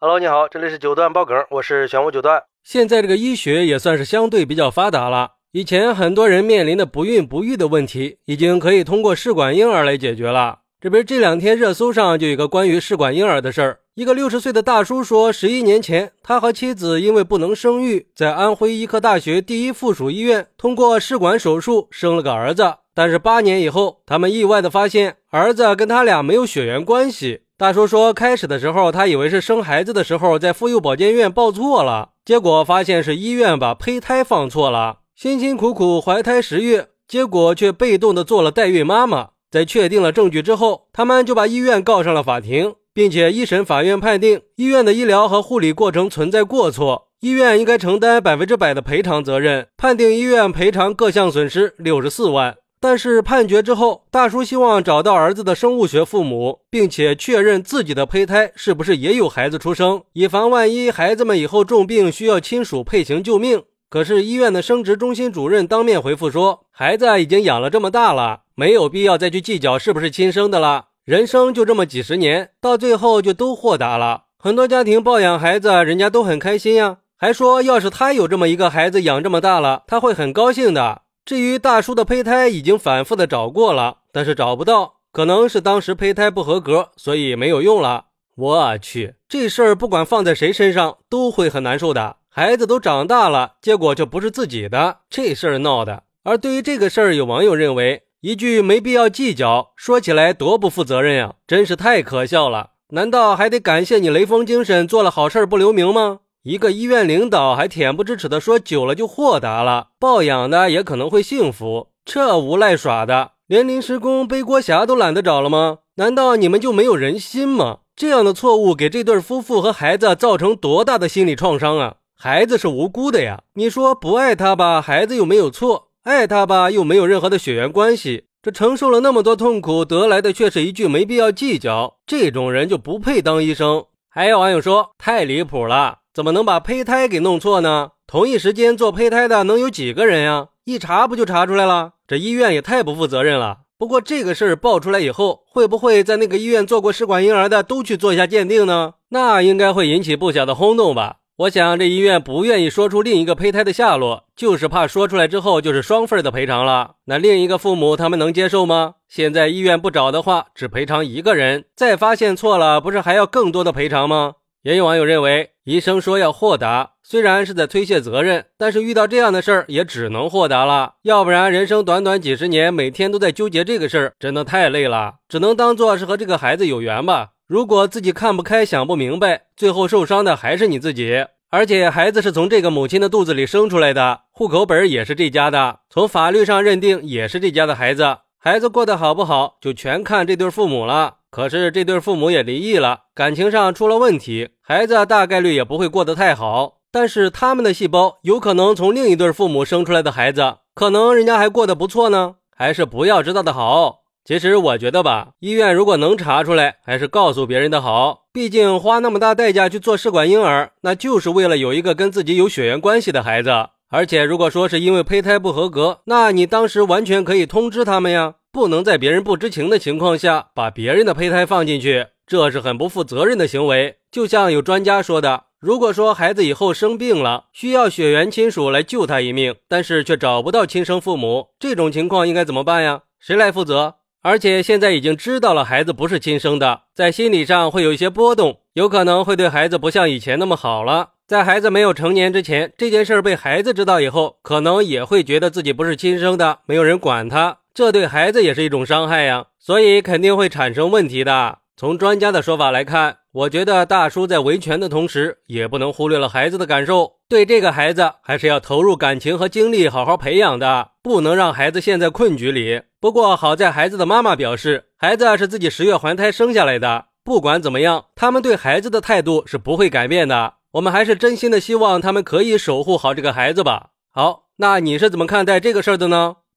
Hello，你好，这里是九段爆梗，我是玄武九段。现在这个医学也算是相对比较发达了，以前很多人面临的不孕不育的问题，已经可以通过试管婴儿来解决了。这不是这两天热搜上就有个关于试管婴儿的事儿。一个六十岁的大叔说，十一年前，他和妻子因为不能生育，在安徽医科大学第一附属医院通过试管手术生了个儿子。但是八年以后，他们意外的发现，儿子跟他俩没有血缘关系。大叔说，开始的时候，他以为是生孩子的时候在妇幼保健院报错了，结果发现是医院把胚胎放错了，辛辛苦苦怀胎十月，结果却被动的做了代孕妈妈。在确定了证据之后，他们就把医院告上了法庭。并且一审法院判定医院的医疗和护理过程存在过错，医院应该承担百分之百的赔偿责任，判定医院赔偿各项损失六十四万。但是判决之后，大叔希望找到儿子的生物学父母，并且确认自己的胚胎是不是也有孩子出生，以防万一孩子们以后重病需要亲属配型救命。可是医院的生殖中心主任当面回复说，孩子已经养了这么大了，没有必要再去计较是不是亲生的了。人生就这么几十年，到最后就都豁达了。很多家庭抱养孩子，人家都很开心呀，还说要是他有这么一个孩子养这么大了，他会很高兴的。至于大叔的胚胎，已经反复的找过了，但是找不到，可能是当时胚胎不合格，所以没有用了。我去，这事儿不管放在谁身上都会很难受的。孩子都长大了，结果就不是自己的，这事儿闹的。而对于这个事儿，有网友认为。一句没必要计较，说起来多不负责任呀，真是太可笑了。难道还得感谢你雷锋精神，做了好事不留名吗？一个医院领导还恬不知耻的说，久了就豁达了，抱养的也可能会幸福，这无赖耍的，连临时工背锅侠都懒得找了吗？难道你们就没有人心吗？这样的错误给这对夫妇和孩子造成多大的心理创伤啊！孩子是无辜的呀，你说不爱他吧，孩子又没有错。爱他吧，又没有任何的血缘关系，这承受了那么多痛苦，得来的却是一句没必要计较。这种人就不配当医生。还有网友说太离谱了，怎么能把胚胎给弄错呢？同一时间做胚胎的能有几个人呀？一查不就查出来了？这医院也太不负责任了。不过这个事儿爆出来以后，会不会在那个医院做过试管婴儿的都去做一下鉴定呢？那应该会引起不小的轰动吧。我想，这医院不愿意说出另一个胚胎的下落，就是怕说出来之后就是双份的赔偿了。那另一个父母他们能接受吗？现在医院不找的话，只赔偿一个人，再发现错了，不是还要更多的赔偿吗？也有网友认为，医生说要豁达，虽然是在推卸责任，但是遇到这样的事儿也只能豁达了，要不然人生短短几十年，每天都在纠结这个事儿，真的太累了。只能当做是和这个孩子有缘吧。如果自己看不开、想不明白，最后受伤的还是你自己。而且孩子是从这个母亲的肚子里生出来的，户口本也是这家的，从法律上认定也是这家的孩子。孩子过得好不好，就全看这对父母了。可是这对父母也离异了，感情上出了问题，孩子大概率也不会过得太好。但是他们的细胞有可能从另一对父母生出来的孩子，可能人家还过得不错呢。还是不要知道的好。其实我觉得吧，医院如果能查出来，还是告诉别人的好。毕竟花那么大代价去做试管婴儿，那就是为了有一个跟自己有血缘关系的孩子。而且如果说是因为胚胎不合格，那你当时完全可以通知他们呀，不能在别人不知情的情况下把别人的胚胎放进去，这是很不负责任的行为。就像有专家说的，如果说孩子以后生病了，需要血缘亲属来救他一命，但是却找不到亲生父母，这种情况应该怎么办呀？谁来负责？而且现在已经知道了孩子不是亲生的，在心理上会有一些波动，有可能会对孩子不像以前那么好了。在孩子没有成年之前，这件事被孩子知道以后，可能也会觉得自己不是亲生的，没有人管他，这对孩子也是一种伤害呀，所以肯定会产生问题的。从专家的说法来看，我觉得大叔在维权的同时，也不能忽略了孩子的感受。对这个孩子，还是要投入感情和精力，好好培养的，不能让孩子陷在困局里。不过好在孩子的妈妈表示，孩子是自己十月怀胎生下来的。不管怎么样，他们对孩子的态度是不会改变的。我们还是真心的希望他们可以守护好这个孩子吧。好，那你是怎么看待这个事儿的呢？